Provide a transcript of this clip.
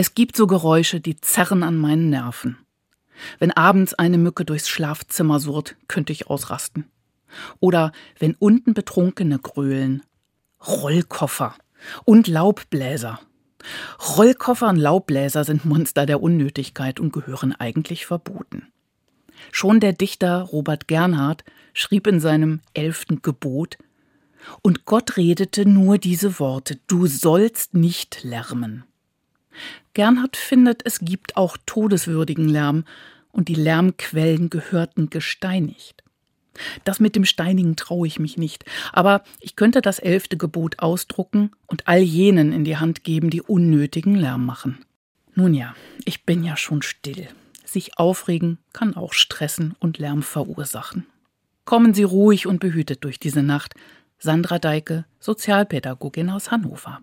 Es gibt so Geräusche, die zerren an meinen Nerven. Wenn abends eine Mücke durchs Schlafzimmer surrt, könnte ich ausrasten. Oder wenn unten Betrunkene grölen. Rollkoffer und Laubbläser. Rollkoffer und Laubbläser sind Monster der Unnötigkeit und gehören eigentlich verboten. Schon der Dichter Robert Gernhardt schrieb in seinem elften Gebot Und Gott redete nur diese Worte Du sollst nicht lärmen. Gernhardt findet, es gibt auch todeswürdigen Lärm, und die Lärmquellen gehörten gesteinigt. Das mit dem Steinigen traue ich mich nicht, aber ich könnte das elfte Gebot ausdrucken und all jenen in die Hand geben, die unnötigen Lärm machen. Nun ja, ich bin ja schon still. Sich aufregen kann auch stressen und Lärm verursachen. Kommen Sie ruhig und behütet durch diese Nacht. Sandra Deike, Sozialpädagogin aus Hannover.